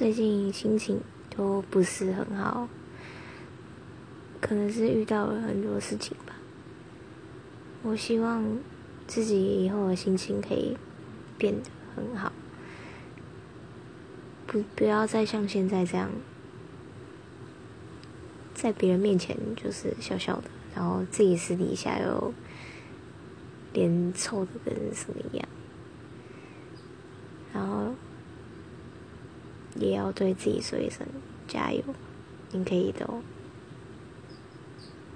最近心情都不是很好，可能是遇到了很多事情吧。我希望自己以后的心情可以变得很好，不不要再像现在这样，在别人面前就是笑笑的，然后自己私底下又脸臭的跟什么一样，然后也要对自己说一声加油，你可以的哦。